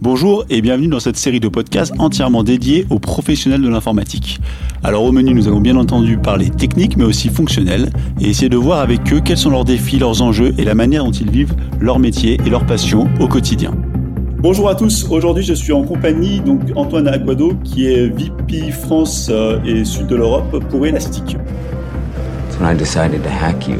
Bonjour et bienvenue dans cette série de podcasts entièrement dédiée aux professionnels de l'informatique. Alors au menu, nous allons bien entendu parler technique mais aussi fonctionnel et essayer de voir avec eux quels sont leurs défis, leurs enjeux et la manière dont ils vivent leur métier et leur passion au quotidien. Bonjour à tous, aujourd'hui je suis en compagnie donc Antoine Aguado qui est VP France euh, et Sud de l'Europe pour Elastic. When I decided to hack you.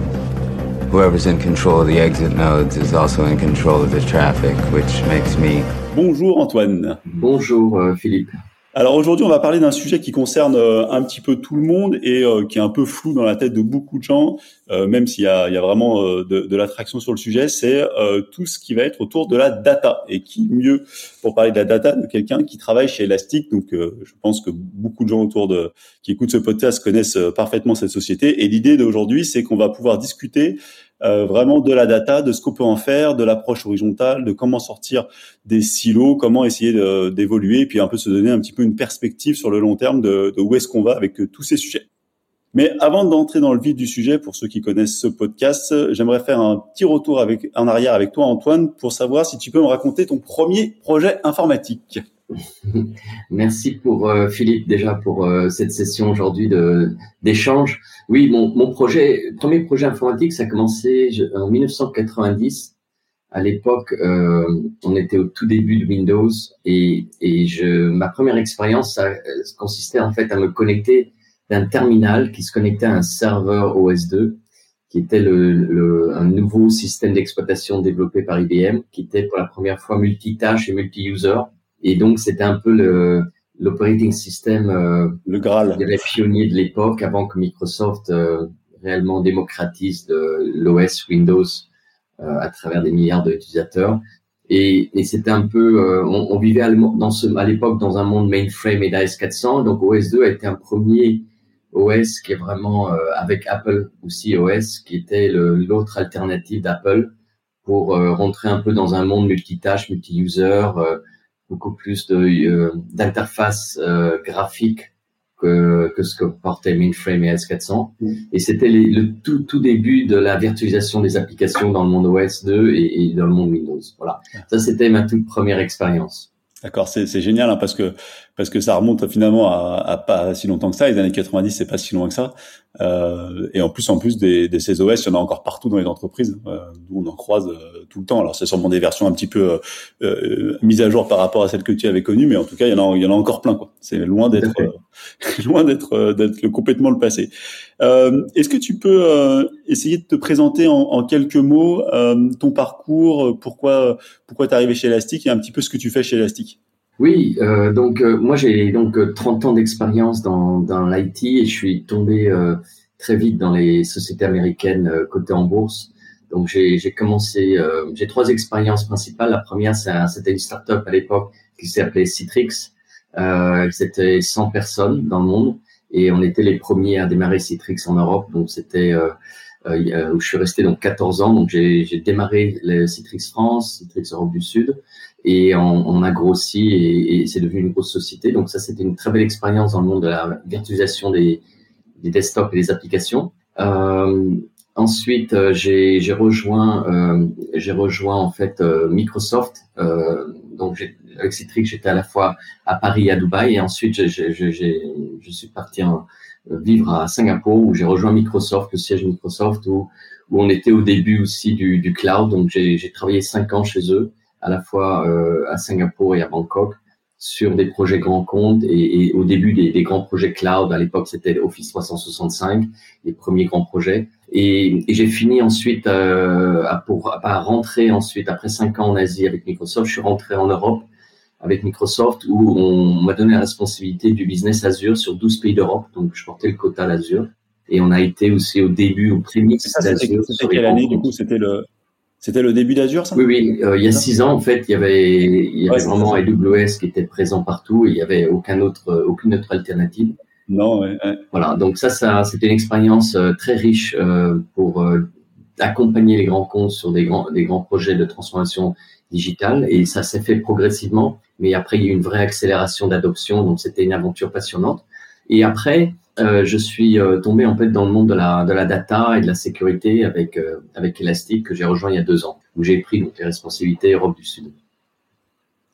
Whoever's in control of the exit nodes is also in control of the traffic, which makes me Bonjour Antoine. Bonjour euh, Philippe. Alors aujourd'hui, on va parler d'un sujet qui concerne euh, un petit peu tout le monde et euh, qui est un peu flou dans la tête de beaucoup de gens, même s'il y a, il y a vraiment de, de l'attraction sur le sujet, c'est tout ce qui va être autour de la data. Et qui mieux pour parler de la data de quelqu'un qui travaille chez Elastic? Donc je pense que beaucoup de gens autour de qui écoutent ce podcast connaissent parfaitement cette société. Et l'idée d'aujourd'hui, c'est qu'on va pouvoir discuter euh, vraiment de la data, de ce qu'on peut en faire, de l'approche horizontale, de comment sortir des silos, comment essayer d'évoluer, puis un peu se donner un petit peu une perspective sur le long terme de, de où est-ce qu'on va avec tous ces sujets. Mais avant d'entrer dans le vif du sujet, pour ceux qui connaissent ce podcast, j'aimerais faire un petit retour avec, en arrière avec toi, Antoine, pour savoir si tu peux me raconter ton premier projet informatique. Merci pour euh, Philippe déjà pour euh, cette session aujourd'hui d'échange. Oui, mon, mon projet, premier projet informatique, ça a commencé en 1990. À l'époque, euh, on était au tout début de Windows et, et je, ma première expérience, ça, consistait en fait à me connecter d'un terminal qui se connectait à un serveur OS2, qui était le, le un nouveau système d'exploitation développé par IBM, qui était pour la première fois multitâche et multi-user. Et donc, c'était un peu le, l'operating system, euh, le Graal, les pionniers de l'époque, avant que Microsoft euh, réellement démocratise l'OS Windows euh, à travers des milliards d'utilisateurs. Et, et c'était un peu, euh, on, on, vivait à, dans ce, à l'époque dans un monde mainframe et d'AS400. Donc OS2 a été un premier OS qui est vraiment avec Apple aussi OS, qui était l'autre alternative d'Apple pour rentrer un peu dans un monde multitâche, multi-user beaucoup plus de euh, d'interface euh, graphique que, que ce que portait Mainframe et S400. Mm. Et c'était le tout, tout début de la virtualisation des applications dans le monde OS 2 et, et dans le monde Windows. Voilà. Ça, c'était ma toute première expérience. D'accord, c'est génial hein, parce que parce que ça remonte finalement à, à, pas si longtemps que ça. Les années 90, c'est pas si loin que ça. Euh, et en plus, en plus des, des CES, il y en a encore partout dans les entreprises. Euh, on en croise euh, tout le temps. Alors c'est sûrement des versions un petit peu euh, euh, mises à jour par rapport à celles que tu avais connues, mais en tout cas, il y en a, il y en a encore plein. C'est loin d'être loin d'être d'être complètement le passé. Est-ce que tu peux essayer de te présenter en, en quelques mots ton parcours, pourquoi pourquoi t'es arrivé chez Elastic et un petit peu ce que tu fais chez Elastic? Oui, euh, donc euh, moi j'ai donc 30 euh, ans d'expérience dans, dans l'IT et je suis tombé euh, très vite dans les sociétés américaines cotées en bourse. Donc j'ai commencé, j'ai trois expériences principales. La première c'était une startup à l'époque qui s'appelait Citrix. c'était 100 personnes dans le monde et on était les premiers à démarrer Citrix en Europe. Donc c'était où je suis resté donc 14 ans. Donc j'ai démarré le Citrix France, Citrix Europe du Sud et on, on a grossi et, et c'est devenu une grosse société. Donc ça, c'était une très belle expérience dans le monde de la virtualisation des, des desktops et des applications. Euh, ensuite, euh, j'ai rejoint, euh, j'ai rejoint en fait euh, Microsoft. Euh, donc avec Citrix, j'étais à la fois à Paris et à Dubaï, et ensuite je, je, je suis parti en, vivre à Singapour où j'ai rejoint Microsoft, le siège Microsoft, où, où on était au début aussi du, du cloud. Donc j'ai travaillé cinq ans chez eux à la fois euh, à Singapour et à Bangkok sur des projets grands comptes et, et au début des, des, grands projets cloud. À l'époque, c'était Office 365, les premiers grands projets. Et, et j'ai fini ensuite euh, à, pour à rentrer ensuite après cinq ans en Asie avec Microsoft. Je suis rentré en Europe avec Microsoft où on m'a donné la responsabilité du business Azure sur 12 pays d'Europe. Donc, je portais le quota d'Azure. Et on a été aussi au début, au prémices d'Azure. C'était quelle année, du coup? C'était le, c'était le début d'Azure, ça? Oui, oui. Euh, il y a six ans, en fait, il y avait, il y avait vraiment AWS qui était présent partout et il n'y avait aucun autre, euh, aucune autre alternative. Non, ouais, Voilà. Donc ça, ça, c'était une expérience euh, très riche pour accompagner les grands comptes sur des grands, des grands projets de transformation digitale et ça s'est fait progressivement. Mais après, il y a eu une vraie accélération d'adoption. Donc c'était une aventure passionnante. Et après, euh, je suis euh, tombé en fait dans le monde de la, de la data et de la sécurité avec, euh, avec Elastic que j'ai rejoint il y a deux ans, où j'ai pris donc, les responsabilités Europe du Sud.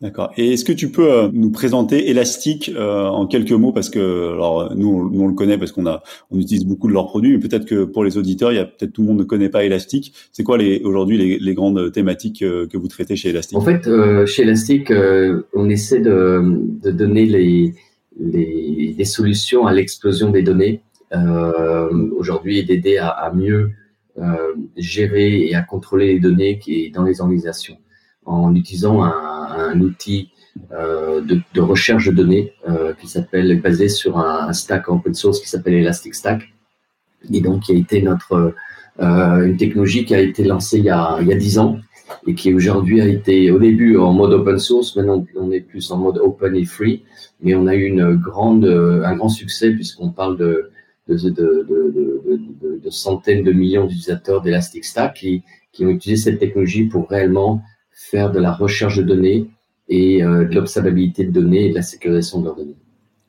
D'accord. Et est-ce que tu peux nous présenter Elastic en quelques mots? Parce que alors nous, on, le connaît parce qu'on a on utilise beaucoup de leurs produits, mais peut-être que pour les auditeurs, il y a peut-être tout le monde ne connaît pas Elastic. C'est quoi les aujourd'hui les, les, grandes thématiques que vous traitez chez Elastic? En fait, chez Elastic, on essaie de, de donner les, les, solutions à l'explosion des données aujourd'hui et d'aider à, mieux gérer et à contrôler les données qui est dans les organisations en utilisant un un outil euh, de, de, recherche de données euh, qui s'appelle basé sur un, stack open source qui s'appelle Elastic Stack et donc qui a été notre euh, une technologie qui a été lancée il y a il y a dix ans et qui aujourd'hui a été au début en mode open source maintenant on est plus en mode open et free mais on a eu une grande un grand succès puisqu'on parle de de, de, de, de, centaines de millions d'utilisateurs d'Elastic Stack qui, qui ont utilisé cette technologie pour réellement faire de la recherche de données et euh, de l'observabilité de données et de la sécurisation de leurs données.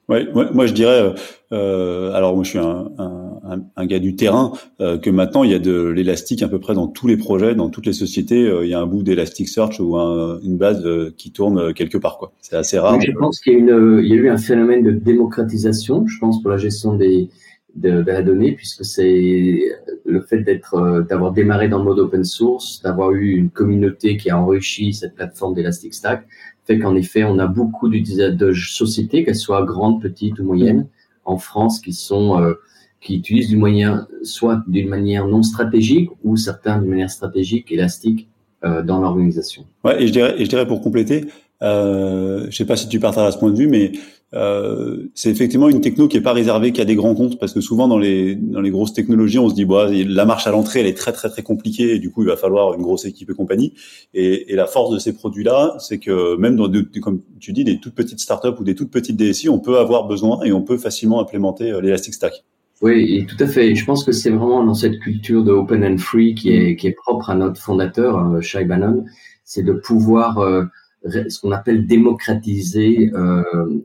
Ouais, moi, je dirais, euh, euh, alors moi je suis un, un, un gars du terrain, euh, que maintenant il y a de l'élastique à peu près dans tous les projets, dans toutes les sociétés, il y a un bout d'Elasticsearch ou une base qui tourne quelque part quoi. C'est assez rare. je pense qu'il y, a une, il y a eu un phénomène de démocratisation, je pense pour la gestion des, de, de la donnée, puisque c'est le fait d'être, euh, d'avoir démarré dans le mode open source, d'avoir eu une communauté qui a enrichi cette plateforme d'Elastic Stack, fait qu'en effet, on a beaucoup de sociétés, qu'elles soient grandes, petites ou moyennes, en France, qui sont euh, qui utilisent du moyen, soit d'une manière non stratégique ou certains d'une manière stratégique, élastique, euh, dans l'organisation. Ouais, et je dirais, et je dirais pour compléter, euh, je sais pas si tu partages à ce point de vue, mais euh, c'est effectivement une techno qui est pas réservée qu'à des grands comptes parce que souvent dans les dans les grosses technologies on se dit bah la marche à l'entrée elle est très très très compliquée et du coup il va falloir une grosse équipe et compagnie et, et la force de ces produits là c'est que même dans de, comme tu dis des toutes petites startups ou des toutes petites DSI on peut avoir besoin et on peut facilement implémenter euh, l'Elastic Stack. Oui, tout à fait. Je pense que c'est vraiment dans cette culture de open and free qui est qui est propre à notre fondateur euh, Shai Bannon, c'est de pouvoir euh, ce qu'on appelle démocratiser euh,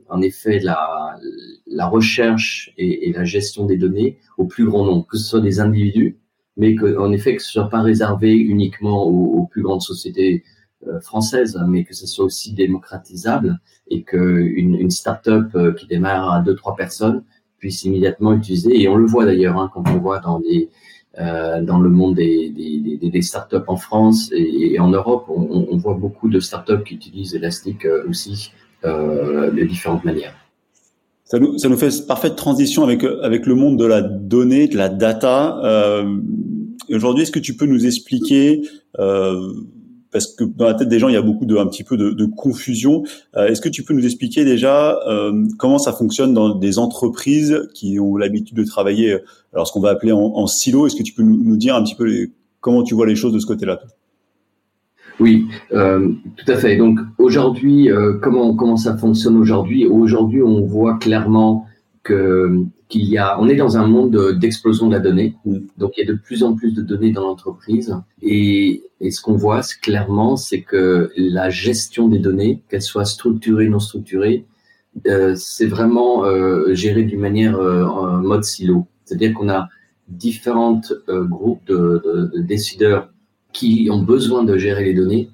en effet la, la recherche et, la gestion des données au plus grand nombre, que ce soit des individus, mais que, en effet que ce soit pas réservé uniquement aux, plus grandes sociétés euh, françaises, mais que ce soit aussi démocratisable et que une, start-up euh, qui démarre à deux trois personnes puisse immédiatement utiliser. Et on le voit d'ailleurs hein, quand on voit dans les dans le monde des, des, des, startups en France et, en Europe, on, on, voit beaucoup de startups qui utilisent Elastic euh, aussi euh, de différentes manières. Ça nous, ça nous fait parfaite transition avec, avec le monde de la donnée, de la data. Euh, Aujourd'hui, est-ce que tu peux nous expliquer euh, parce que dans la tête des gens, il y a beaucoup de, un petit peu de, de confusion. Euh, Est-ce que tu peux nous expliquer déjà euh, comment ça fonctionne dans des entreprises qui ont l'habitude de travailler, alors ce qu'on va appeler en, en silo? Est-ce que tu peux nous, nous, dire un petit peu les, comment tu vois les choses de ce côté-là oui, euh, tout à fait. Donc aujourd'hui, euh, comment comment ça fonctionne aujourd'hui? Aujourd'hui, on voit clairement que qu'il y a, on est dans un monde d'explosion de la donnée, donc il y a de plus en plus de données dans l'entreprise, et, et, ce qu'on voit clairement, c'est que la gestion des données, qu'elles soient structurées ou non structurées, euh, c'est vraiment euh, géré d'une manière euh, en mode silo, c'est-à-dire qu'on a différents euh, groupes de, de, de, décideurs qui ont besoin de gérer les données,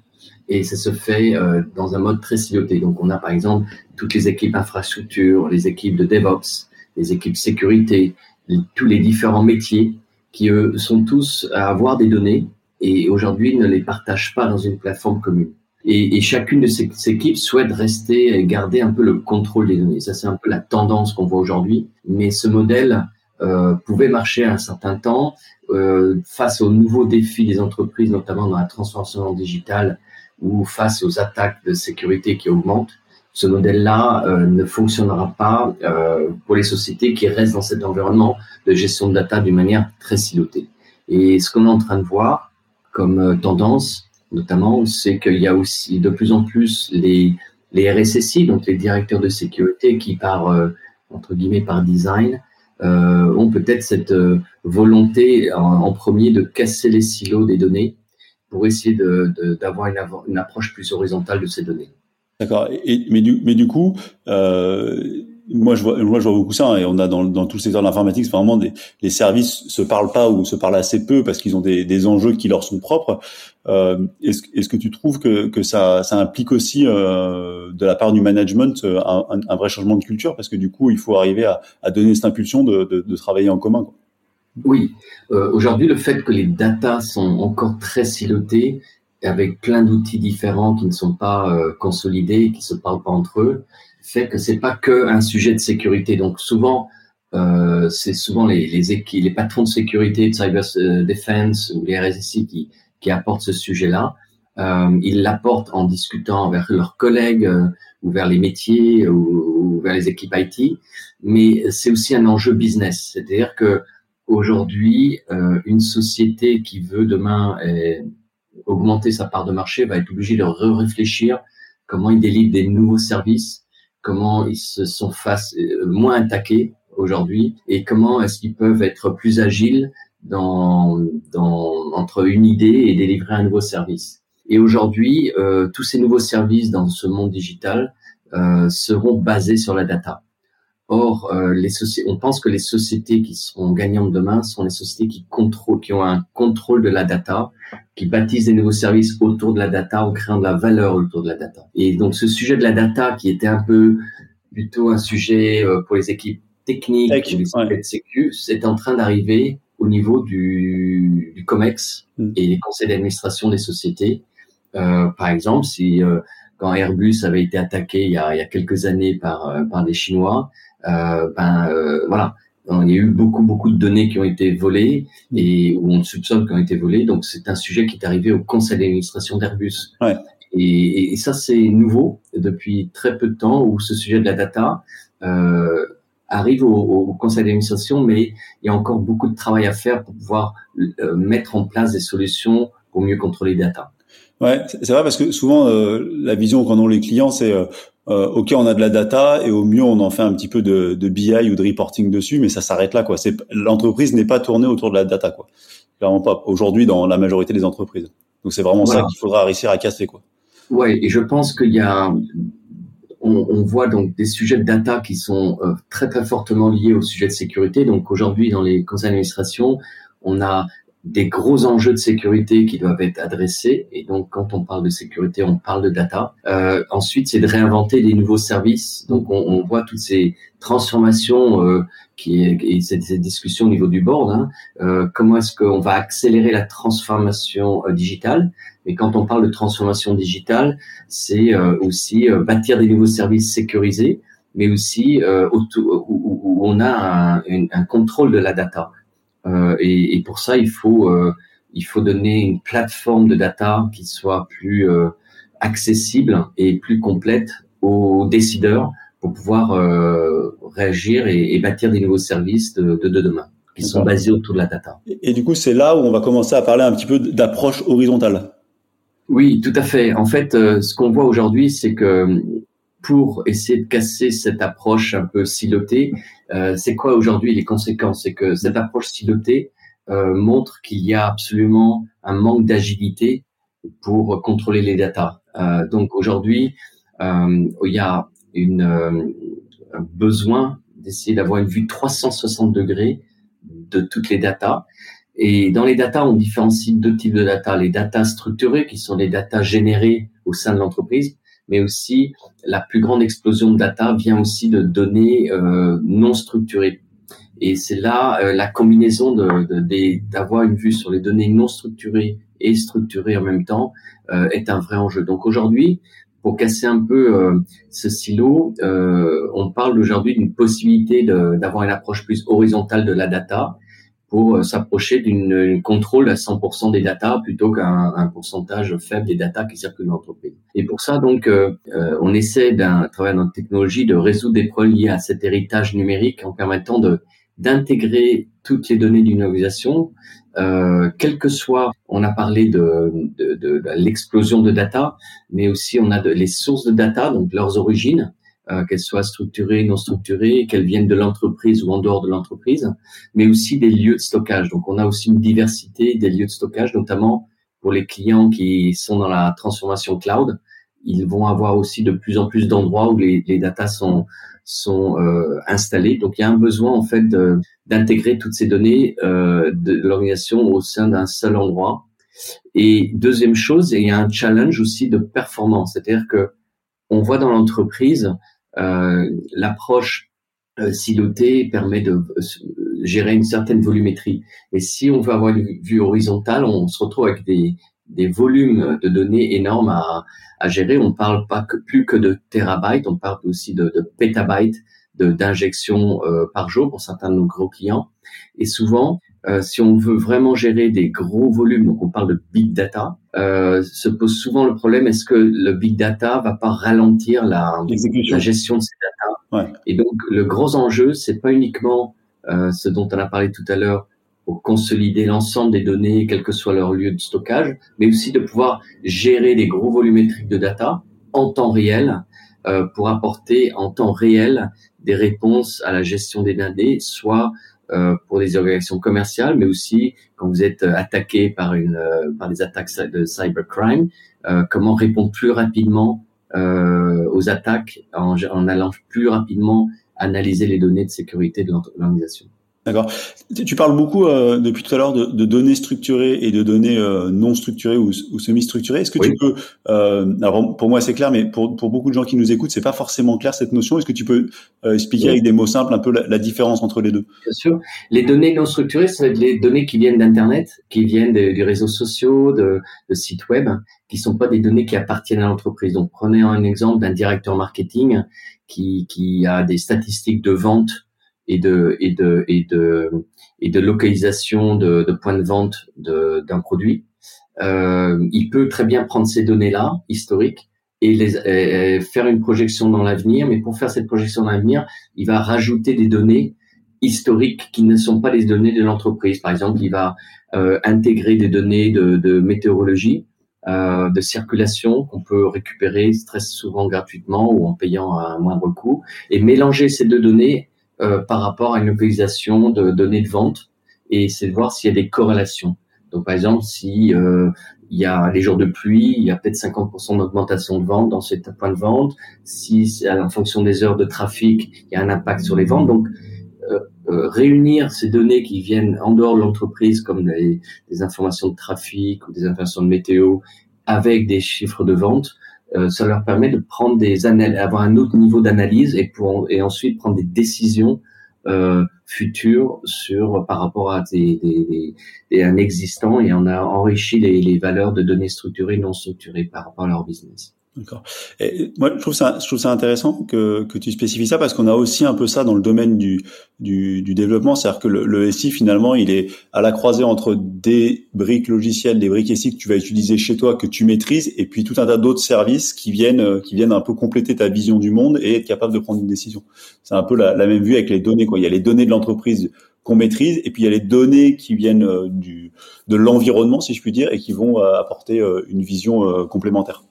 et ça se fait euh, dans un mode très siloté. Donc on a par exemple toutes les équipes infrastructure, les équipes de DevOps, les équipes sécurité, tous les différents métiers qui sont tous à avoir des données et aujourd'hui ne les partagent pas dans une plateforme commune. Et, chacune de ces, équipes souhaite rester et garder un peu le contrôle des données. Ça, c'est un peu la tendance qu'on voit aujourd'hui. Mais ce modèle euh, pouvait marcher un certain temps euh, face aux nouveaux défis des entreprises, notamment dans la transformation digitale ou face aux attaques de sécurité qui augmentent ce modèle-là euh, ne fonctionnera pas euh, pour les sociétés qui restent dans cet environnement de gestion de data d'une manière très silotée. Et ce qu'on est en train de voir comme euh, tendance, notamment, c'est qu'il y a aussi de plus en plus les, les RSSI, donc les directeurs de sécurité, qui par entre guillemets par design ont peut-être cette volonté en, premier de casser les silos des données pour essayer d'avoir de, une, une approche plus horizontale de ces données. D'accord. mais du, mais du coup, euh, moi je vois, moi je vois beaucoup ça hein, et on a dans, dans tout le secteur de l'informatique vraiment des les services se parlent pas ou se parlent assez peu parce qu'ils ont des, des enjeux qui leur sont propres. Euh, est-ce, est-ce que tu trouves que, que ça, ça implique aussi euh, de la part du management euh, un, un, vrai changement de culture? Parce que du coup il faut arriver à, à donner cette impulsion de, de, de travailler en commun. Quoi. Oui, euh, aujourd'hui le fait que les datas sont encore très silotées avec plein d'outils différents qui ne sont pas euh, consolidés, qui se parlent pas entre eux, fait que c'est pas que un sujet de sécurité. Donc souvent, euh, c'est souvent les, les, les patrons de sécurité, de cyber euh, defense ou les RSSI qui, qui apportent ce sujet-là. Euh, ils l'apportent en discutant vers leurs collègues euh, ou vers les métiers ou, ou, vers les équipes IT. Mais c'est aussi un enjeu business, c'est-à-dire que aujourd'hui, euh, une société qui veut demain augmenter sa part de marché va être obligée de réfléchir comment il délivre des nouveaux services comment ils se sont face, euh, moins attaqués aujourd'hui et comment est-ce qu'ils peuvent être plus agiles dans, dans, entre une idée et délivrer un nouveau service. Et aujourd'hui, euh, tous ces nouveaux services dans ce monde digital euh, seront basés sur la data. Or, euh, les on pense que les sociétés qui seront gagnantes demain sont les sociétés qui contrôlent, qui ont un contrôle de la data, qui bâtissent des nouveaux services autour de la data en créant de la valeur autour de la data. Et donc, ce sujet de la data, qui était un peu plutôt un sujet euh, pour les équipes techniques, pour les équipes de sécu, c'est en train d'arriver au niveau du, du COMEX hmm. et les conseils d'administration des sociétés. Euh, par exemple, si euh, quand Airbus avait été attaqué il y a, il y a quelques années par, euh, par des Chinois, ben euh, voilà, il y a eu beaucoup beaucoup de données qui ont été volées et où on soupçonne qui ont été volées. Donc c'est un sujet qui est arrivé au conseil d'administration d'Airbus. Ouais. Et, et, ça c'est nouveau depuis très peu de temps où ce sujet de la data euh, arrive au, au conseil d'administration, mais il y a encore beaucoup de travail à faire pour pouvoir euh, mettre en place des solutions pour mieux contrôler les data. Ouais, c'est vrai parce que souvent euh, la vision qu'en ont les clients, c'est euh, euh, ok, on a de la data et au mieux on en fait un petit peu de, de BI ou de reporting dessus, mais ça s'arrête là quoi. C'est l'entreprise n'est pas tournée autour de la data quoi. Clairement pas. Aujourd'hui dans la majorité des entreprises. Donc c'est vraiment ça qu'il faudra réussir à casser quoi. Ouais, et je pense qu'il y a on, on, voit donc des sujets de data qui sont euh, très très fortement liés au sujet de sécurité. Donc aujourd'hui dans les conseils d'administration, on a des gros enjeux de sécurité qui doivent être adressés. Et donc, quand on parle de sécurité, on parle de data. Euh, ensuite, c'est de réinventer des nouveaux services. Donc, on, on voit toutes ces transformations euh, qui et cette, cette, discussion au niveau du board. Hein, euh, comment est-ce qu'on va accélérer la transformation euh, digitale? Et quand on parle de transformation digitale, c'est euh, aussi euh, bâtir des nouveaux services sécurisés, mais aussi où, où, on a un, un contrôle de la data. Euh, et, et, pour ça, il faut, euh, il faut donner une plateforme de data qui soit plus euh, accessible et plus complète aux décideurs pour pouvoir réagir et, et, bâtir des nouveaux services de, de, de demain qui sont basés autour de la data. Et, et du coup, c'est là où on va commencer à parler un petit peu d'approche horizontale. Oui, tout à fait. En fait, ce qu'on voit aujourd'hui, c'est que pour essayer de casser cette approche un peu silotée, euh, c'est quoi aujourd'hui les conséquences? C'est que cette approche silotée euh, montre qu'il y a absolument un manque d'agilité pour contrôler les datas. Euh, donc aujourd'hui, euh, il y a une, euh, un besoin d'essayer d'avoir une vue 360 degrés de toutes les datas. Et dans les datas, on différencie deux types de datas. Les datas structurées, qui sont les datas générées au sein de l'entreprise, mais aussi la plus grande explosion de data vient aussi de données euh, non structurées. Et c'est là euh, la combinaison de, d'avoir une vue sur les données non structurées et structurées en même temps euh, est un vrai enjeu. Donc aujourd'hui, pour casser un peu euh, ce silo, euh, on parle aujourd'hui d'une possibilité d'avoir une approche plus horizontale de la data pour euh, s'approcher d'une contrôle à 100% des datas plutôt qu'un un pourcentage faible des datas qui circulent dans l'entreprise. Et pour ça, donc, euh, euh on essaie, d'un travers notre technologie, de résoudre des problèmes liés à cet héritage numérique en permettant de d'intégrer toutes les données d'une organisation, euh, quel que soit, on a parlé de, de, de, de l'explosion de data, mais aussi on a les sources de data, donc leurs origines, euh, qu'elles soient structurées, non structurées, qu'elles viennent de l'entreprise ou en dehors de l'entreprise, mais aussi des lieux de stockage. Donc on a aussi une diversité des lieux de stockage, notamment pour les clients qui sont dans la transformation cloud. ils vont avoir aussi de plus en plus d'endroits où les, les datas sont sont euh, installés. Donc il y a un besoin en fait d'intégrer toutes ces données euh, de l'organisation au sein d'un seul endroit. Et deuxième chose, il y a un challenge aussi de performance, c'est-à-dire que on voit dans l'entreprise l'approche euh, silotée permet de euh, gérer une certaine volumétrie. Et si on veut avoir une vue horizontale, on se retrouve avec des, volumes de données énormes à, gérer. On parle pas plus que de terabytes, on parle aussi de, de pétabytes d'injection euh, par jour pour certains de nos gros clients. Et souvent, euh, si on veut vraiment gérer des gros volumes, donc on parle de big data, euh, se pose souvent le problème est-ce que le big data va pas ralentir la, la gestion de ces data? Ouais. Et donc le gros enjeu, c'est pas uniquement euh, ce dont on a parlé tout à l'heure, pour consolider l'ensemble des données, quel que soit leur lieu de stockage, mais aussi de pouvoir gérer des gros volumétriques de data en temps réel pour apporter en temps réel des réponses à la gestion des données, soit euh, pour des organisations commerciales, mais aussi quand vous êtes attaqué par une euh, par des attaques de cybercrime, euh, comment répondre plus rapidement euh, aux attaques en, en allant plus rapidement analyser les données de sécurité de l'organisation. D'accord. Tu parles beaucoup euh, depuis tout à l'heure de, de, données structurées et de données euh, non structurées ou, ou semi-structurées. Est-ce que tu peux, euh, alors pour moi c'est clair, mais pour, pour beaucoup de gens qui nous écoutent, c'est pas forcément clair cette notion. Est-ce que tu peux euh, expliquer avec des mots simples un peu la, la, différence entre les deux? Bien sûr. Les données non structurées, être les données qui viennent d'Internet, qui viennent des, des réseaux sociaux, de, de, sites web, qui sont pas des données qui appartiennent à l'entreprise. Donc prenez un exemple d'un directeur marketing qui, qui a des statistiques de vente et de et de et de et de localisation de, de points de vente d'un produit, euh, il peut très bien prendre ces données-là historiques et les faire une projection dans l'avenir. Mais pour faire cette projection dans l'avenir, il va rajouter des données historiques qui ne sont pas les données de l'entreprise. Par exemple, il va euh, intégrer des données de, de météorologie, euh, de circulation qu'on peut récupérer très souvent gratuitement ou en payant un moindre coût, et mélanger ces deux données euh, par rapport à une localisation de données de vente et c'est de voir s'il y a des corrélations. Donc par exemple, si euh, il y a les jours de pluie, il y a peut-être 50% d'augmentation de vente dans cet point de vente. Si en fonction des heures de trafic, il y a un impact sur les ventes. Donc euh, euh, réunir ces données qui viennent en dehors de l'entreprise, comme des, informations de trafic ou des informations de météo, avec des chiffres de vente, euh, ça leur permet de prendre des analyses, avoir un autre niveau d'analyse et pour et ensuite prendre des décisions euh, futures sur par rapport à des, des, un existant et on a enrichi les, les valeurs de données structurées non structurées par rapport à leur business. D'accord. Et moi, je trouve ça, je trouve ça intéressant que, que tu spécifies ça parce qu'on a aussi un peu ça dans le domaine du, du, du développement. C'est-à-dire que le, le, SI, finalement, il est à la croisée entre des briques logicielles, des briques SI que tu vas utiliser chez toi, que tu maîtrises, et puis tout un tas d'autres services qui viennent, euh, qui viennent un peu compléter ta vision du monde et être capable de prendre une décision. C'est un peu la, la même vue avec les données, quoi. Il y a les données de l'entreprise qu'on maîtrise, et puis il y a les données qui viennent euh, du, de l'environnement, si je puis dire, et qui vont euh, apporter une vision complémentaire.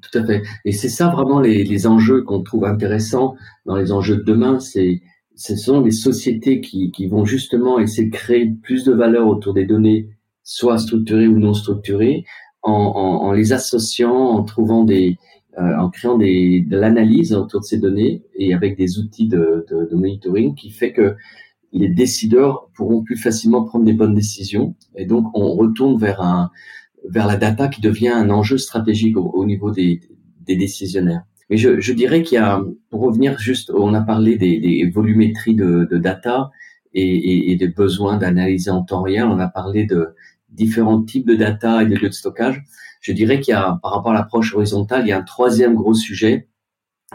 Tout à fait. Et c'est ça vraiment les, les enjeux qu'on trouve intéressants dans les enjeux de demain. C'est ce sont les sociétés qui, qui vont justement essayer de créer plus de valeur autour des données, soit structurées ou non structurées, en, en, en les associant, en trouvant des, euh, en créant des, de l'analyse autour de ces données et avec des outils de, de, de monitoring qui fait que les décideurs pourront plus facilement prendre des bonnes décisions. Et donc, on retourne vers un, vers la data qui devient un enjeu stratégique au, niveau des, des, décisionnaires. Mais je, je dirais qu'il y a, pour revenir juste, on a parlé des, des volumétries de, de data et, et, et des besoins d'analyser en temps réel. On a parlé de différents types de data et de lieux de stockage. Je dirais qu'il y a, par rapport à l'approche horizontale, il y a un troisième gros sujet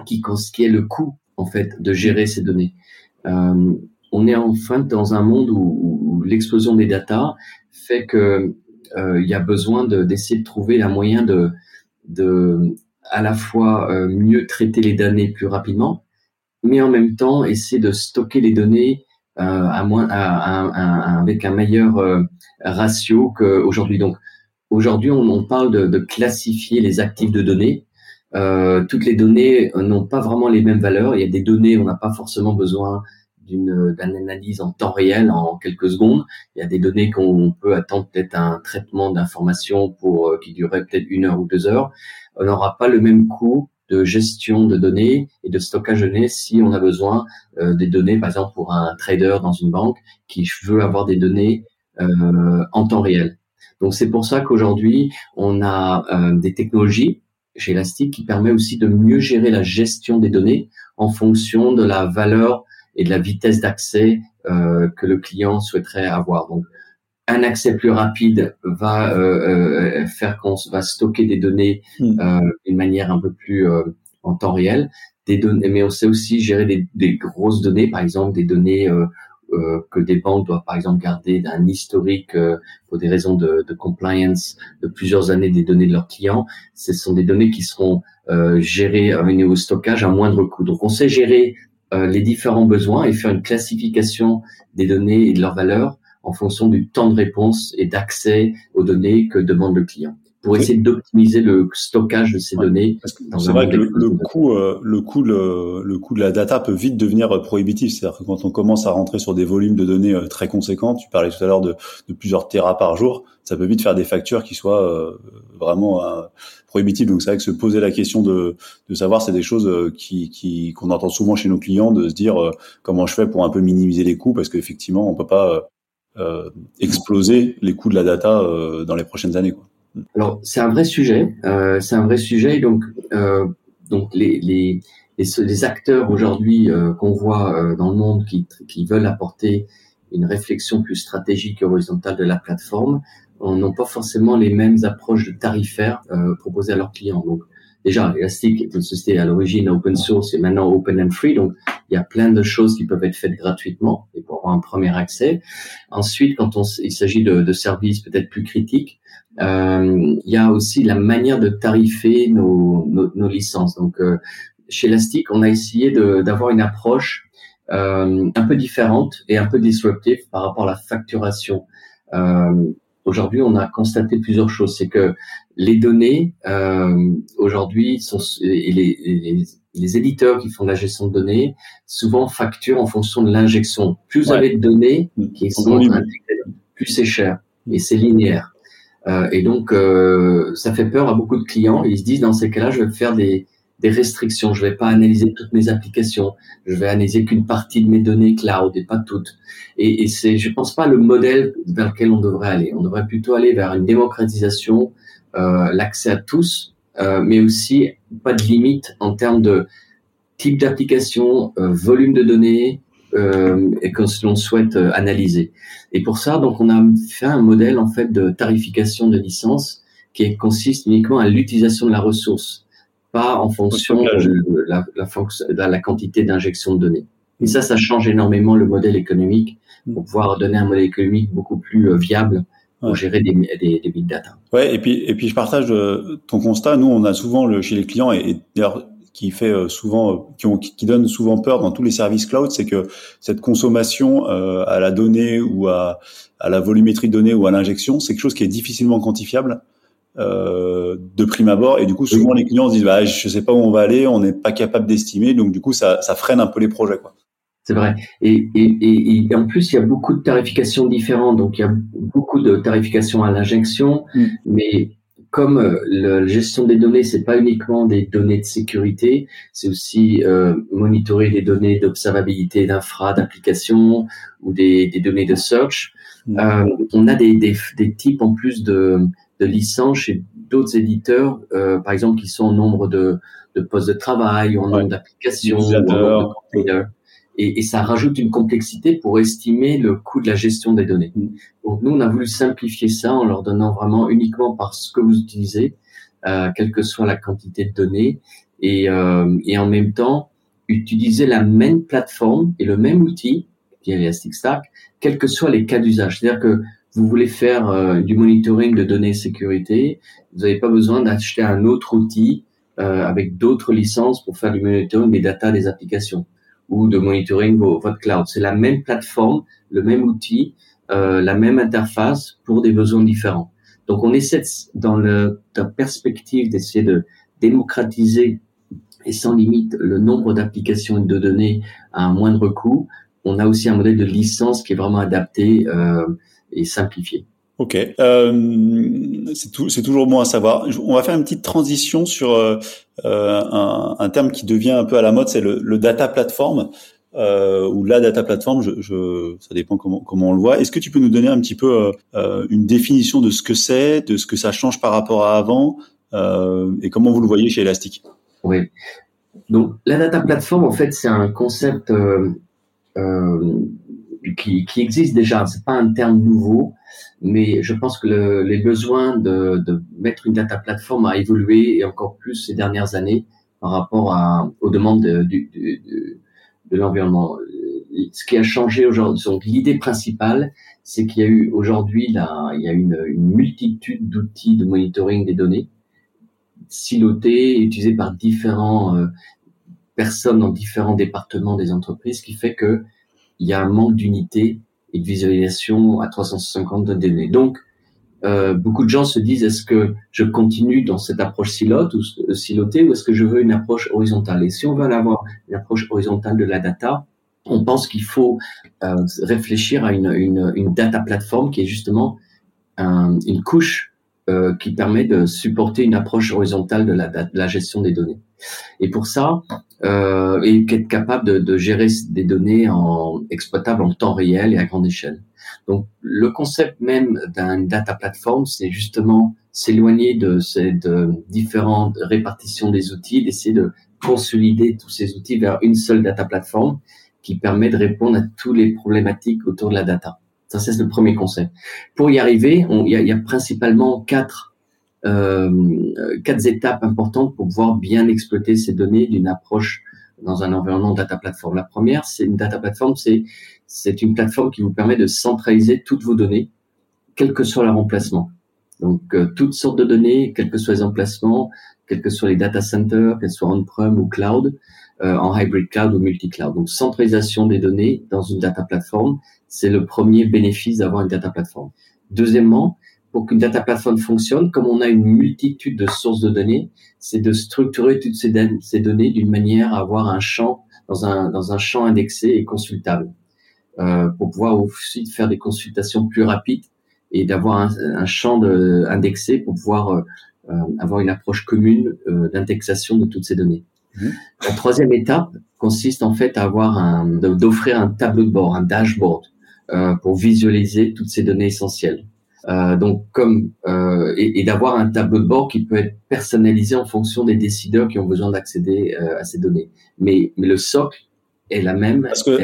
qui, qui est le coût, en fait, de gérer ces données. Euh, on est enfin dans un monde où, où l'explosion des data fait que il y a besoin d'essayer de, trouver un moyen de, de à la fois euh, mieux traiter les données plus rapidement, mais en même temps essayer de stocker les données euh, à moins, à, avec un meilleur ratio qu'aujourd'hui. Donc aujourd'hui, on, on, parle de, de, classifier les actifs de données. Euh, toutes les données n'ont pas vraiment les mêmes valeurs. Il y a des données, on n'a pas forcément besoin d'une analyse en temps réel en quelques secondes. Il y a des données qu'on peut attendre peut-être un traitement d'information pour euh, qui durerait peut-être une heure ou deux heures. On n'aura pas le même coût de gestion de données et de stockage de données si on a besoin euh, des données, par exemple pour un trader dans une banque qui veut avoir des données euh, en temps réel. Donc c'est pour ça qu'aujourd'hui on a euh, des technologies chez Elastic qui permet aussi de mieux gérer la gestion des données en fonction de la valeur et de la vitesse d'accès euh, que le client souhaiterait avoir. Donc un accès plus rapide va euh, euh faire qu'on va stocker des données hmm. euh, d'une manière un peu plus euh, en temps réel. Des données, mais on sait aussi gérer des, des grosses données, par exemple des données euh, que des banques doivent par exemple garder d'un historique pour des raisons de, de, compliance de plusieurs années des données de leurs clients. Ce sont des données qui seront gérées au stockage à moindre coût. Donc on sait gérer les différents besoins et faire une classification des données et de leurs valeurs en fonction du temps de réponse et d'accès aux données que demande le client pour essayer d'optimiser le stockage de ces données. C'est vrai que le, coût, euh, le coût, le, le, coût de la data peut vite devenir euh, prohibitif. C'est-à-dire que quand on commence à rentrer sur des volumes de données euh, très conséquents, tu parlais tout à l'heure de, de, plusieurs terras par jour, ça peut vite faire des factures qui soient vraiment prohibitives. Donc c'est vrai que se poser la question de, de savoir, c'est des choses qui, qui qu'on entend souvent chez nos clients, de se dire comment je fais pour un peu minimiser les coûts, parce qu'effectivement on peut pas euh, exploser les coûts de la data euh, dans les prochaines années. Quoi. Alors c'est un vrai sujet, euh, c'est un vrai sujet. Donc euh, donc les les les, acteurs aujourd'hui euh, qu'on voit dans le monde qui qui veulent apporter une réflexion plus stratégique et horizontale de la plateforme n'ont pas forcément les mêmes approches tarifaires proposées à leurs clients. Donc déjà, Elastic est une société à l'origine open source et maintenant open and free. Donc, il y a plein de choses qui peuvent être faites gratuitement et pour avoir un premier accès. Ensuite, quand on, il s'agit de, de, services peut-être plus critiques, euh, il y a aussi la manière de tarifer nos, nos, nos licences. Donc, euh, chez Elastic, on a essayé d'avoir une approche euh, un peu différente et un peu disruptive par rapport à la facturation. Euh, Aujourd'hui, on a constaté plusieurs choses. C'est que les données euh, aujourd'hui sont et les, les, éditeurs qui font la gestion de données souvent facturent en fonction de l'injection. Plus vous avez de données mm. qui sont plus c'est cher et c'est linéaire. Euh, et donc euh, ça fait peur à beaucoup de clients. Ils se disent dans ces cas-là, je vais faire des des restrictions. Je vais pas analyser toutes mes applications. Je vais analyser qu'une partie de mes données cloud et pas toutes. Et, et c'est, je pense pas le modèle vers lequel on devrait aller. On devrait plutôt aller vers une démocratisation, euh, l'accès à tous, euh, mais aussi pas de limite en termes de type d'application, euh, volume de données, euh, et que l'on souhaite euh, analyser. Et pour ça, donc, on a fait un modèle en fait de tarification de licence qui consiste uniquement à l'utilisation de la ressource pas en fonction de la, la, la quantité d'injection de données. Et ça, ça change énormément le modèle économique pour pouvoir donner un modèle économique beaucoup plus euh, viable pour gérer des, des, des, big data. Ouais, et puis et puis je partage ton constat. Nous, on a souvent le, chez les clients et, d'ailleurs qui fait euh, souvent, qui, ont, qui donne souvent peur dans tous les services cloud, c'est que cette consommation euh, à la donnée ou à, à la volumétrie de données ou à l'injection, c'est quelque chose qui est difficilement quantifiable euh, de prime abord. Et du coup, souvent les clients se disent, bah, je sais pas où on va aller, on n'est pas capable d'estimer. Donc du coup, ça, ça freine un peu les projets, quoi. C'est vrai. Et, et, et, en plus, il y a beaucoup de tarifications différentes. Donc, il y a beaucoup de tarifications à l'injection, mm. mais comme euh, la gestion des données, c'est pas uniquement des données de sécurité, c'est aussi euh, monitorer les données d'observabilité d'infra, d'application ou des, des, données de search. Mm. Euh, on a des, des, des, types en plus de, de licences chez d'autres éditeurs, euh, par exemple, qui sont au nombre de, de postes de travail, ou en nombre d'applications, et, et, ça rajoute une complexité pour estimer le coût de la gestion des données. Donc nous, on a voulu simplifier ça en leur donnant vraiment uniquement par ce que vous utilisez, euh, quelle que soit la quantité de données, et, euh, et en même temps utiliser la même plateforme et le même outil, qui est Elasticstack, quels que soient les cas d'usage. C'est-à-dire que vous voulez faire euh, du monitoring de données sécurité, vous n'avez pas besoin d'acheter un autre outil euh, avec d'autres licences pour faire du monitoring des data des applications ou de monitoring votre cloud. C'est la même plateforme, le même outil, euh, la même interface pour des besoins différents. Donc on essaie dans la perspective d'essayer de démocratiser et sans limite le nombre d'applications et de données à un moindre coût on a aussi un modèle de licence qui est vraiment adapté et simplifié. Ok, euh, c'est toujours bon à savoir. On va faire une petite transition sur euh, un, un, terme qui devient un peu à la mode, c'est le, le, data platform euh, ou la data platform. Je, je, ça dépend comment, comment on le voit. Est-ce que tu peux nous donner un petit peu euh, une définition de ce que c'est, de ce que ça change par rapport à avant, euh, et comment vous le voyez chez Elastic? Oui. Donc la data platform, en fait, c'est un concept euh, qui, qui, existe déjà. C'est pas un terme nouveau mais je pense que le, les besoins de, de, mettre une data platform a évolué et encore plus ces dernières années par rapport à, aux demandes de, de, de l'environnement. Ce qui a changé aujourd'hui, donc l'idée principale, c'est qu'il y a eu aujourd'hui là, il y a une, une multitude d'outils de monitoring des données silotés, utilisés par différents euh, personnes dans différents départements des entreprises, qui fait que il y a un manque d'unité et de visualisation à 350 de données. Donc, euh, beaucoup de gens se disent est-ce que je continue dans cette approche silote ou euh, silotée ou est-ce que je veux une approche horizontale? Et si on veut avoir une approche horizontale de la data, on pense qu'il faut euh, réfléchir à une, une, une, data plateforme qui est justement un, une couche euh, qui permet de supporter une approche horizontale de la, de la gestion des données. Et pour ça, euh, et être capable de, de, gérer des données en, exploitables en temps réel et à grande échelle. Donc, le concept même d'un data platform, c'est justement s'éloigner de ces différentes répartitions des outils, d'essayer de consolider tous ces outils vers une seule data platform qui permet de répondre à toutes les problématiques autour de la data. Ça, c'est le premier concept. Pour y arriver, il y, a, principalement quatre euh, quatre étapes importantes pour pouvoir bien exploiter ces données d'une approche dans un environnement data platform. La première, c'est une data platform, c'est c'est une plateforme qui vous permet de centraliser toutes vos données, quel que soit leur emplacement. Donc euh, toutes sortes de données, quels que soient les emplacements, quels que soient les data centers, qu'elles soient on-prem ou cloud, euh, en hybrid cloud ou multi-cloud. Donc centralisation des données dans une data platform, c'est le premier bénéfice d'avoir une data platform. Deuxièmement, pour qu'une data platform fonctionne, comme on a une multitude de sources de données, c'est de structurer toutes ces, ces données d'une manière à avoir un champ dans un, dans un champ indexé et consultable, euh, pour pouvoir aussi faire des consultations plus rapides et d'avoir un, un, champ de, indexé pour pouvoir euh, avoir une approche commune euh, d'indexation de toutes ces données. Mmh. La troisième étape consiste en fait à avoir un, d'offrir un tableau de bord, un dashboard, pour visualiser toutes ces données essentielles. Euh, donc comme euh, et, et d'avoir un tableau de bord qui peut être personnalisé en fonction des décideurs qui ont besoin d'accéder euh, à ces données. Mais, mais le socle est la même. Parce que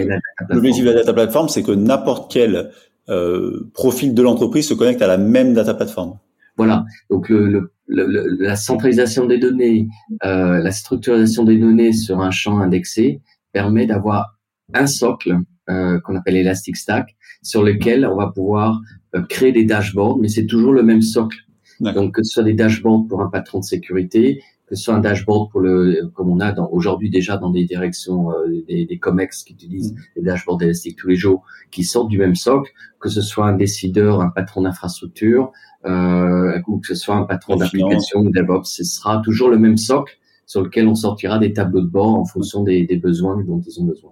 l'objectif de la data platform, c'est que n'importe quel euh, profil de l'entreprise se connecte à la même data platform. Voilà. Donc le, le, le, la centralisation des données, euh, la structuration des données sur un champ indexé permet d'avoir un socle euh, qu'on appelle Elastic Stack sur lequel on va pouvoir euh, créer des dashboards, mais c'est toujours le même socle. Donc que ce soit des dashboards pour un patron de sécurité, que ce soit un dashboard pour le, comme on a aujourd'hui déjà dans des directions, euh, des, des, COMEX qui utilisent mm. des dashboards élastiques tous les jours, qui sortent du même socle, que ce soit un décideur, un patron d'infrastructure, euh, ou que ce soit un patron d'application ou DevOps, ce sera toujours le même socle sur lequel on sortira des tableaux de bord en fonction des, des besoins dont ils ont besoin.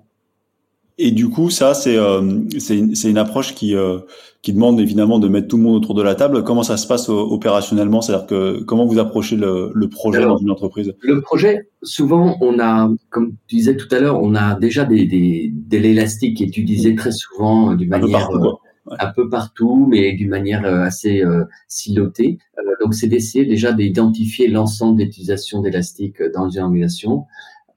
Et du coup, ça, c'est euh, une, une approche qui euh, qui demande évidemment de mettre tout le monde autour de la table. Comment ça se passe opérationnellement? C'est-à-dire que comment vous approchez le, le projet dans une entreprise? Le projet, souvent, on a, comme tu disais tout à l'heure, on a déjà des, des, de l'élastique qui est utilisé très souvent euh, d'une manière un peu partout, euh, un peu partout mais d'une manière euh, assez euh, silotée. donc, c'est d'essayer déjà d'identifier l'ensemble d'utilisation d'élastique dans une organisation.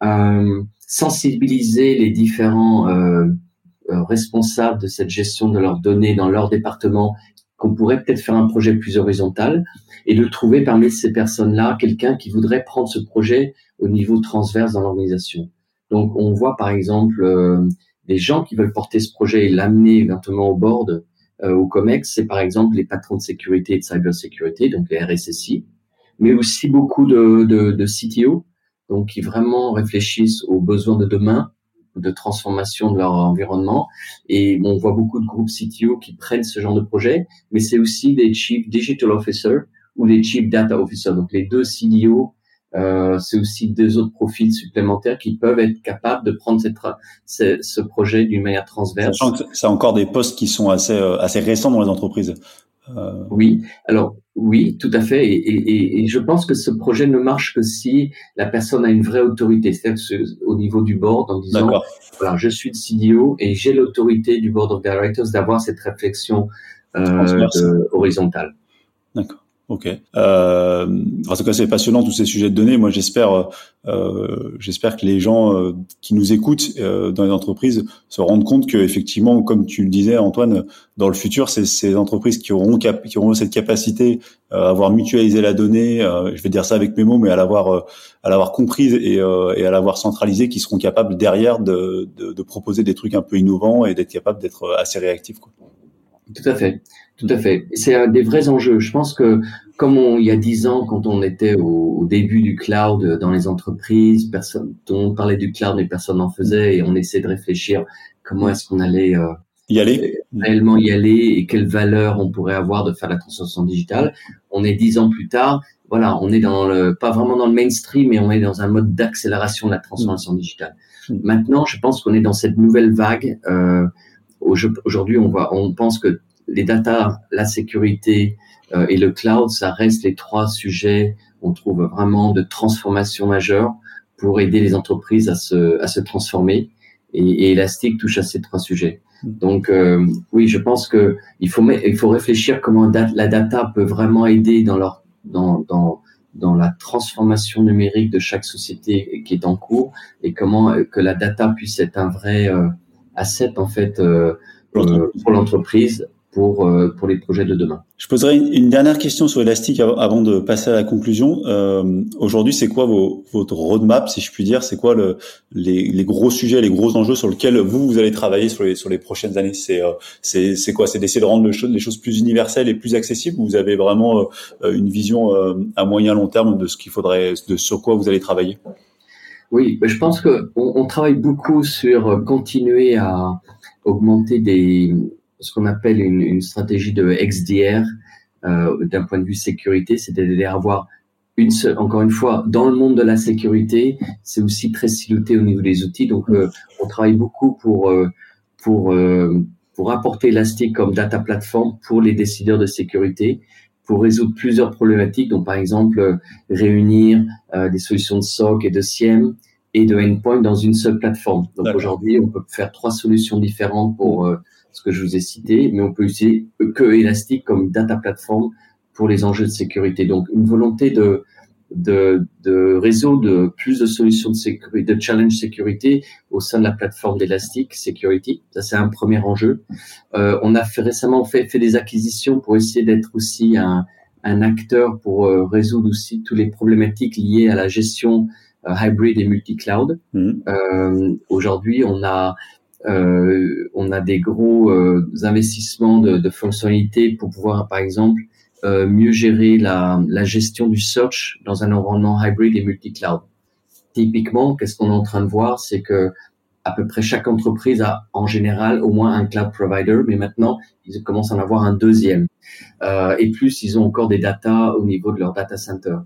Euh, sensibiliser les différents euh, euh, responsables de cette gestion de leurs données dans leur département, qu'on pourrait peut-être faire un projet plus horizontal et de trouver parmi ces personnes-là quelqu'un qui voudrait prendre ce projet au niveau transverse dans l'organisation. Donc, on voit par exemple euh, des gens qui veulent porter ce projet et l'amener éventuellement au board euh, au COMEX, c'est par exemple les patrons de sécurité et de cybersécurité, donc les RSSI, mais aussi beaucoup de, de, de CTO donc qui vraiment réfléchissent aux besoins de demain, de transformation de leur environnement. Et on voit beaucoup de groupes CTO qui prennent ce genre de projet, mais c'est aussi des Chief Digital Officer ou les Chief Data Officer, donc les deux CDO euh, c'est aussi deux autres profils supplémentaires qui peuvent être capables de prendre cette, ce, projet d'une manière transverse. Sachant que c'est encore des postes qui sont assez, euh, assez récents dans les entreprises. Euh... Oui, alors oui, tout à fait. Et, et, et, je pense que ce projet ne marche que si la personne a une vraie autorité, c'est-à-dire au niveau du board, en disant voilà, je suis le CDO et j'ai l'autorité du board of directors d'avoir cette réflexion euh, horizontale. D'accord. Ok. Euh, en tout cas, c'est passionnant tous ces sujets de données. Moi, j'espère, euh, j'espère que les gens euh, qui nous écoutent euh, dans les entreprises se rendent compte que, effectivement, comme tu le disais, Antoine, dans le futur, c'est ces entreprises qui auront qui auront cette capacité euh, à avoir mutualisé la donnée. je vais dire ça avec mes mots, mais à l'avoir à l'avoir comprise et, et à l'avoir centralisée, qui seront capables derrière de, de, de, proposer des trucs un peu innovants et d'être capables d'être assez réactifs. Quoi. Tout à fait. Tout à fait. C'est un des vrais enjeux. Je pense que comme on, il y a dix ans, quand on était au, début du cloud dans les entreprises, personne, on parlait du cloud mais personne n'en faisait et on essaie de réfléchir comment est-ce qu'on allait euh, y aller, euh, réellement y aller et quelle valeur on pourrait avoir de faire la transformation digitale. On est dix ans plus tard. Voilà, on est dans le, pas vraiment dans le mainstream, mais on est dans un mode d'accélération de la transformation digitale. Mm. Maintenant, je pense qu'on est dans cette nouvelle vague. Euh, Aujourd'hui, on voit, on pense que les data, la sécurité euh, et le cloud, ça reste les trois sujets, on trouve vraiment de transformation majeure pour aider les entreprises à se, à se transformer. Et, et Elastic touche à ces trois sujets. Donc euh, oui, je pense que il faut il faut réfléchir comment la data peut vraiment aider dans leur dans dans dans la transformation numérique de chaque société qui est en cours et comment que la data puisse être un vrai euh, asset en fait euh, pour l'entreprise pour, euh, pour les projets de demain. Je poserai une, dernière question sur Elastic avant de passer à la conclusion. Euh, Aujourd'hui, c'est quoi vos, votre roadmap, si je puis dire? C'est quoi le, les, les, gros sujets, les gros enjeux sur lesquels vous, vous allez travailler sur les, sur les prochaines années? C'est euh, c'est quoi? C'est d'essayer de rendre le, les choses plus universelles et plus accessibles? Ou vous avez vraiment euh, une vision euh, à moyen long terme de ce qu'il faudrait, de sur quoi vous allez travailler? Oui, je pense que on, on travaille beaucoup sur continuer à augmenter des ce qu'on appelle une, une, stratégie de XDR euh, d'un point de vue sécurité, c'est-à-dire avoir une seule, encore une fois, dans le monde de la sécurité, c'est aussi très siloté au niveau des outils. Donc, euh, on travaille beaucoup pour euh, pour euh, pour apporter Elastic comme data platform pour les décideurs de sécurité, pour résoudre plusieurs problématiques. Donc, par exemple, réunir des solutions de SOC et de SIEM et de endpoint dans une seule plateforme. Donc, aujourd'hui, on peut faire trois solutions différentes pour ce que je vous ai cité, mais on peut utiliser que Elastic comme data platform pour les enjeux de sécurité. Donc, une volonté de, de, de résoudre plus de solutions de sécurité, de challenge sécurité au sein de la plateforme d'Elastic Security. Ça, c'est un premier enjeu. Euh, on a fait, récemment fait, fait des acquisitions pour essayer d'être aussi un, un acteur pour euh, résoudre aussi toutes les problématiques liées à la gestion euh, hybrid et multi-cloud. Mmh. Euh, Aujourd'hui, on a euh, on a des gros euh, investissements de, de, fonctionnalités pour pouvoir, par exemple, euh, mieux gérer la, la, gestion du search dans un environnement hybrid et multi-cloud. Typiquement, qu'est-ce qu'on est en train de voir, c'est que à peu près chaque entreprise a en général au moins un cloud provider, mais maintenant ils commencent à en avoir un deuxième. Euh, et plus, ils ont encore des data au niveau de leur data center.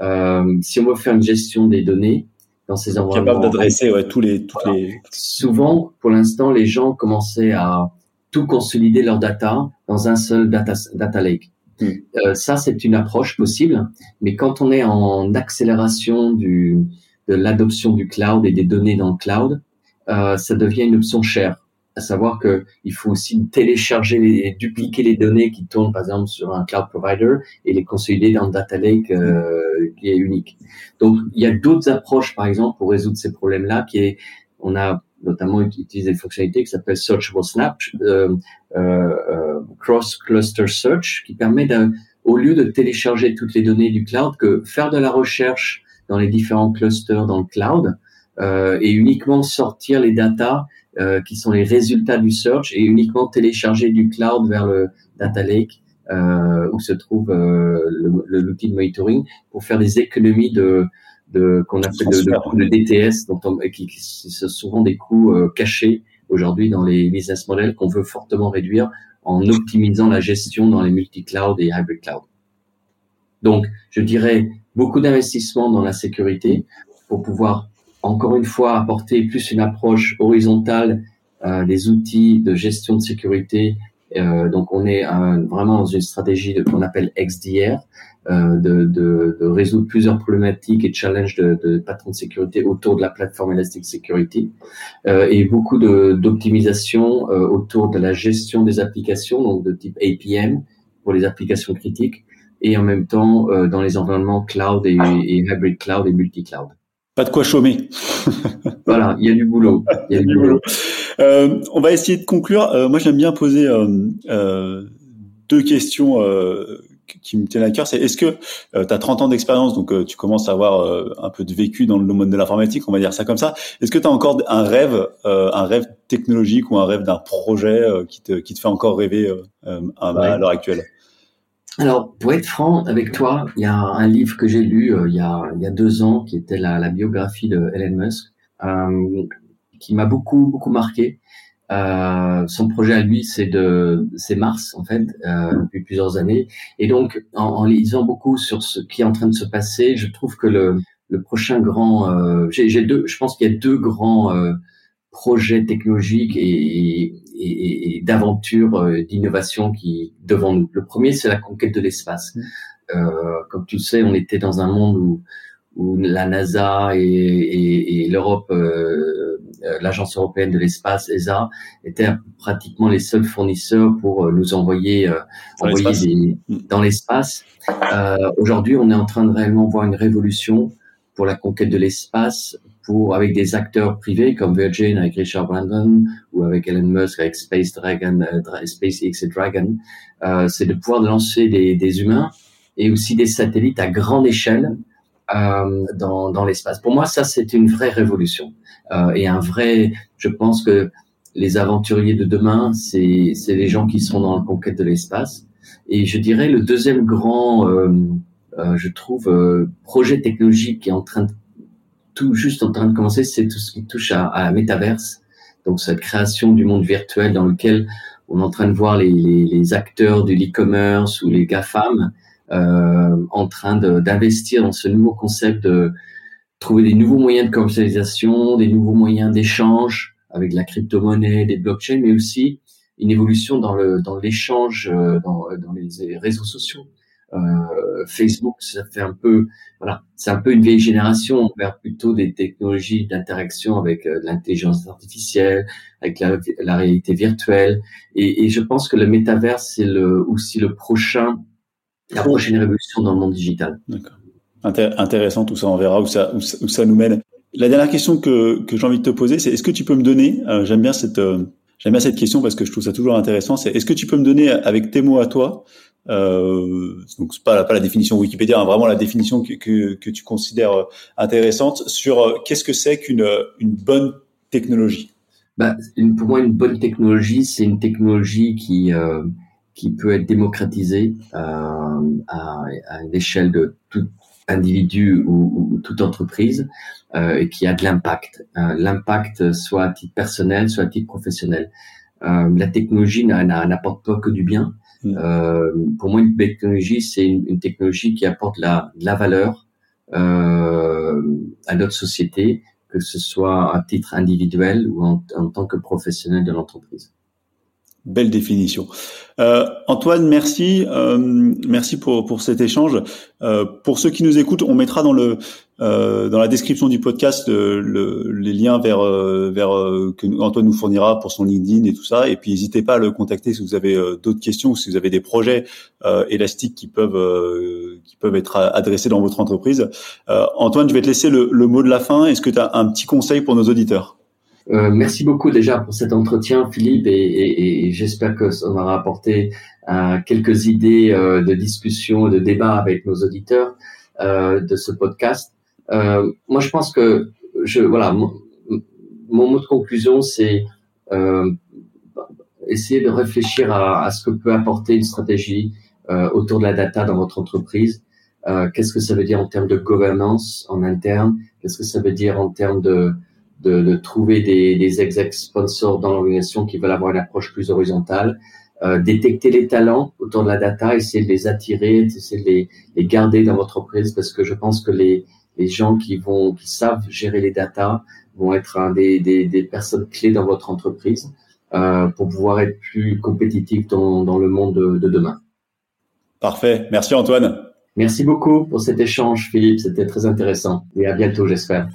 Euh, si on veut faire une gestion des données, dans ces environnements. Capable d'adresser ouais, tous les, toutes les. Souvent, pour l'instant, les gens commençaient à tout consolider leur data dans un seul data, data lake. Hmm. Euh, ça, c'est une approche possible, mais quand on est en accélération du, de l'adoption du cloud et des données dans le cloud, euh, ça devient une option chère à savoir que il faut aussi télécharger et dupliquer les données qui tournent par exemple sur un cloud provider et les consolider dans un data lake euh, qui est unique. Donc il y a d'autres approches par exemple pour résoudre ces problèmes-là qui est on a notamment utilisé des fonctionnalités qui s'appellent Searchable Snap, euh, euh, Cross Cluster Search, qui permet de, au lieu de télécharger toutes les données du cloud, que faire de la recherche dans les différents clusters dans le cloud euh, et uniquement sortir les datas euh, qui sont les résultats du search et uniquement télécharger du cloud vers le data lake euh, où se trouve euh, l'outil de monitoring pour faire des économies de, de qu'on appelle de, de, DTS, dont qui, qui, sont souvent des coûts euh, cachés aujourd'hui dans les business models qu'on veut fortement réduire en optimisant la gestion dans les multi-cloud et hybrid cloud. Donc, je dirais beaucoup d'investissements dans la sécurité pour pouvoir encore une fois apporter plus une approche horizontale euh, des outils de gestion de sécurité. Euh, donc on est vraiment dans une stratégie qu'on appelle XDR, euh, de, de, de, résoudre plusieurs problématiques et challenges de, de patrons de sécurité autour de la plateforme Elastic Security euh, et beaucoup d'optimisation euh, autour de la gestion des applications, donc de type APM pour les applications critiques et en même temps euh, dans les environnements cloud et, et hybrid cloud et multi-cloud. Pas de quoi chômer. voilà, il y a du boulot. Il y a du boulot. Euh, on va essayer de conclure. Euh, moi, j'aime bien poser deux questions qui me tiennent à cœur, c'est est-ce que tu as 30 ans d'expérience, donc tu commences à avoir un peu de vécu dans le monde de l'informatique, on va dire ça comme ça. Est-ce que tu as encore un rêve, un rêve technologique ou un rêve d'un projet qui, te, qui te fait encore rêver à l'heure actuelle? Alors, pour être franc avec toi, il y a un livre que j'ai lu euh, il, y a, il y a deux ans, qui était la, la biographie de Elon Musk, euh, qui m'a beaucoup beaucoup marqué. Euh, son projet à lui, c'est de, c'est Mars en fait, euh, depuis plusieurs années. Et donc, en, en, lisant beaucoup sur ce qui est en train de se passer, je trouve que le, le prochain grand, euh, j'ai deux, je pense qu'il y a deux grands euh, projets technologiques et, et d'aventures euh, d'innovation qui devant nous. Le premier, c'est la conquête de l'espace. Mmh. Euh, comme tu le sais, on était dans un monde où, où la NASA et, et l'Europe, euh, euh, l'agence européenne de l'espace (ESA) étaient pratiquement les seuls fournisseurs pour nous envoyer, euh, dans envoyer des, mmh. dans l'espace. Euh, Aujourd'hui, on est en train de réellement voir une révolution pour la conquête de l'espace pour avec des acteurs privés comme Virgin avec Richard Branson ou avec Elon Musk avec Space Dragon, euh, SpaceX et Dragon, euh, c'est de pouvoir lancer des, des, humains et aussi des satellites à grande échelle euh, dans, dans l'espace. Pour moi, ça c'est une vraie révolution euh, et un vrai. Je pense que les aventuriers de demain, c'est les gens qui sont dans la conquête de l'espace. Et je dirais le deuxième grand, euh, je trouve, projet technologique qui est en train de tout juste en train de commencer, c'est tout ce qui touche à, à la métaverse. Donc cette création du monde virtuel dans lequel on est en train de voir les, les, les acteurs de l'e-commerce ou les GAFAM euh, en train d'investir dans ce nouveau concept de trouver des nouveaux moyens de commercialisation, des nouveaux moyens d'échange avec la crypto-monnaie, des blockchains, mais aussi une évolution dans le dans l'échange euh, dans, dans les réseaux sociaux. Euh, Facebook, ça fait un peu, voilà, c'est un peu une vieille génération vers plutôt des technologies d'interaction avec euh, l'intelligence artificielle, avec la, la réalité virtuelle. Et, et, je pense que le métaverse, c'est le, aussi le prochain, la prochaine révolution dans le monde digital. D'accord. intéressant tout ça, on verra où ça, où ça, nous mène. La dernière question que, que j'ai envie de te poser, c'est est-ce que tu peux me donner, euh, j'aime bien cette, euh, j'aime bien cette question parce que je trouve ça toujours intéressant, c'est est-ce que tu peux me donner avec tes mots à toi euh, donc c'est pas, pas la définition Wikipédia, hein, vraiment la définition que, que, que, tu considères euh, intéressante sur euh, qu'est-ce que c'est qu'une euh, une bonne technologie? Bah, une, pour moi, une bonne technologie, c'est une technologie qui euh, qui peut être démocratisée à, à l'échelle de tout individu ou, ou toute entreprise et qui a de l'impact. l'impact soit à titre personnel, soit à titre professionnel. la technologie n'apporte pas que du bien. Mm. Euh, pour moi, une technologie, c'est une, technologie qui apporte la, de la valeur euh, à notre société, que ce soit à titre individuel ou en, en tant que professionnel de l'entreprise. Belle définition. Euh, Antoine, merci, euh, merci pour pour cet échange. Euh, pour ceux qui nous écoutent, on mettra dans le dans la description du podcast le, les liens vers vers que Antoine nous fournira pour son LinkedIn et tout ça. Et puis n'hésitez pas à le contacter si vous avez d'autres questions ou si vous avez des projets élastiques qui peuvent qui peuvent être adressés dans votre entreprise. Antoine, je vais te laisser le, le mot de la fin. Est-ce que tu as un petit conseil pour nos auditeurs? Euh, merci beaucoup déjà pour cet entretien, Philippe, et, et, et j'espère que ça aura apporté euh, quelques idées euh, de discussion, de débat avec nos auditeurs euh, de ce podcast. Euh, moi, je pense que je voilà, mon, mot de conclusion, c'est essayer de réfléchir à, à, ce que peut apporter une stratégie autour de la data dans votre entreprise. Qu'est-ce que ça veut dire en termes de gouvernance en interne? Qu'est-ce que ça veut dire en termes de de, de trouver des, des execs sponsors dans l'organisation qui veulent avoir une approche plus horizontale. euh, détecter les talents autour de la data, essayer de les attirer, essayer de les, les garder dans votre entreprise parce que je pense que les, les gens qui vont, qui savent gérer les data vont être un des, des, des personnes clés dans votre entreprise euh, pour pouvoir être plus compétitif dans, dans le monde de, de demain. Parfait. Merci Antoine. Merci beaucoup pour cet échange, Philippe. C'était très intéressant. Et à bientôt, j'espère.